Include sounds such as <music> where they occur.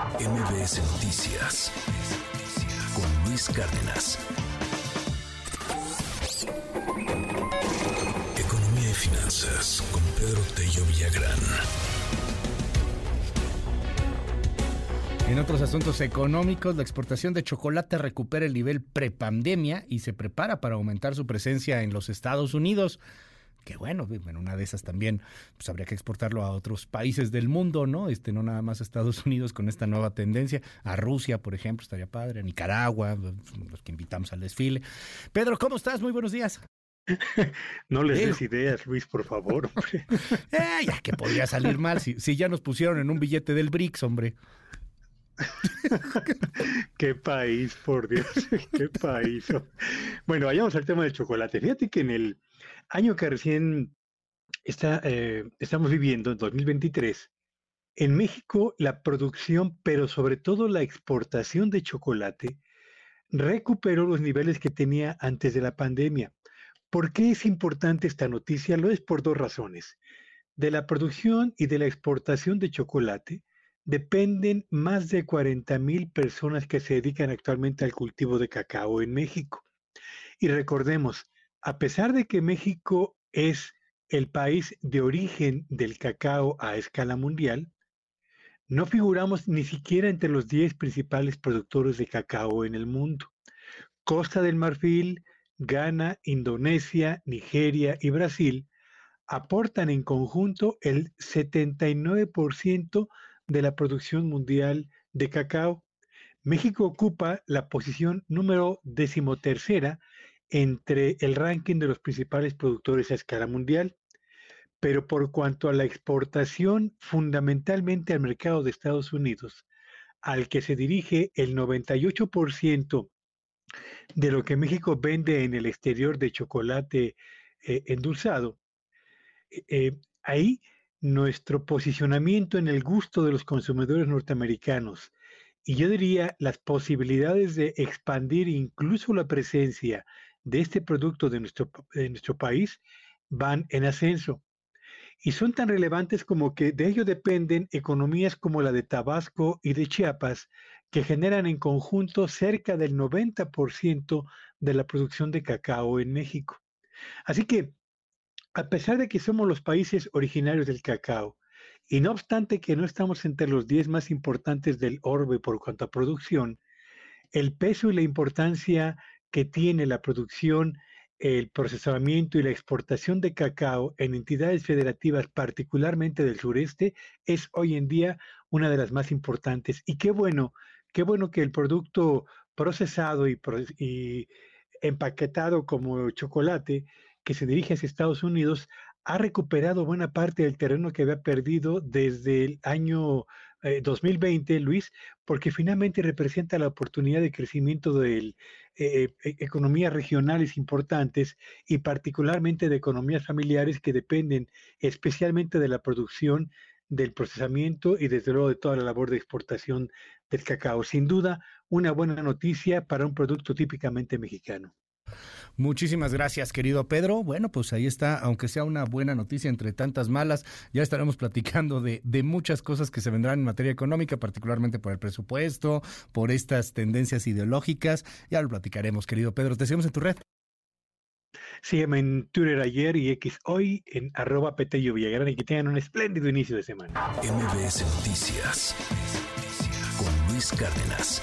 MBS Noticias con Luis Cárdenas. Economía y finanzas con Pedro Tello Villagrán. En otros asuntos económicos, la exportación de chocolate recupera el nivel prepandemia y se prepara para aumentar su presencia en los Estados Unidos que bueno, en una de esas también pues habría que exportarlo a otros países del mundo, ¿no? Este, no nada más a Estados <laughs> Unidos con esta nueva tendencia, a Rusia, por ejemplo, estaría padre, a Nicaragua, los que invitamos al desfile. Pedro, ¿cómo estás? Muy buenos días. <laughs> No les des ideas, Luis, por favor. <laughs> eh, ya que podría salir mal si, si ya nos pusieron en un billete del BRICS, hombre. qué país, por Dios, qué país. Bueno, vayamos al tema del chocolate. Fíjate que en el año que recién está, eh, estamos viviendo, en 2023, en México la producción, pero sobre todo la exportación de chocolate, recuperó los niveles que tenía antes de la pandemia. ¿Por qué es importante esta noticia? Lo es por dos razones. De la producción y de la exportación de chocolate dependen más de 40 mil personas que se dedican actualmente al cultivo de cacao en México. Y recordemos, a pesar de que México es el país de origen del cacao a escala mundial, no figuramos ni siquiera entre los 10 principales productores de cacao en el mundo. Costa del Marfil, Ghana, Indonesia, Nigeria y Brasil aportan en conjunto el 79% de la producción mundial de cacao. México ocupa la posición número decimotercera entre el ranking de los principales productores a escala mundial, pero por cuanto a la exportación fundamentalmente al mercado de Estados Unidos, al que se dirige el 98% de lo que México vende en el exterior de chocolate eh, endulzado, eh, eh, ahí nuestro posicionamiento en el gusto de los consumidores norteamericanos y yo diría las posibilidades de expandir incluso la presencia de este producto de nuestro, de nuestro país van en ascenso. Y son tan relevantes como que de ello dependen economías como la de Tabasco y de Chiapas, que generan en conjunto cerca del 90% de la producción de cacao en México. Así que a pesar de que somos los países originarios del cacao, y no obstante que no estamos entre los 10 más importantes del orbe por cuanto a producción, el peso y la importancia que tiene la producción, el procesamiento y la exportación de cacao en entidades federativas, particularmente del sureste, es hoy en día una de las más importantes. Y qué bueno, qué bueno que el producto procesado y, y empaquetado como chocolate que se dirige hacia Estados Unidos ha recuperado buena parte del terreno que había perdido desde el año 2020, eh, Luis, porque finalmente representa la oportunidad de crecimiento de eh, e, economías regionales importantes y particularmente de economías familiares que dependen especialmente de la producción, del procesamiento y desde luego de toda la labor de exportación del cacao. Sin duda, una buena noticia para un producto típicamente mexicano. Muchísimas gracias, querido Pedro. Bueno, pues ahí está, aunque sea una buena noticia entre tantas malas, ya estaremos platicando de, de muchas cosas que se vendrán en materia económica, particularmente por el presupuesto, por estas tendencias ideológicas. Ya lo platicaremos, querido Pedro. Te seguimos en tu red. Sígueme en Twitter ayer y X hoy en arroba Petello Villagrán y que tengan un espléndido inicio de semana. MBS Noticias con Luis Cárdenas.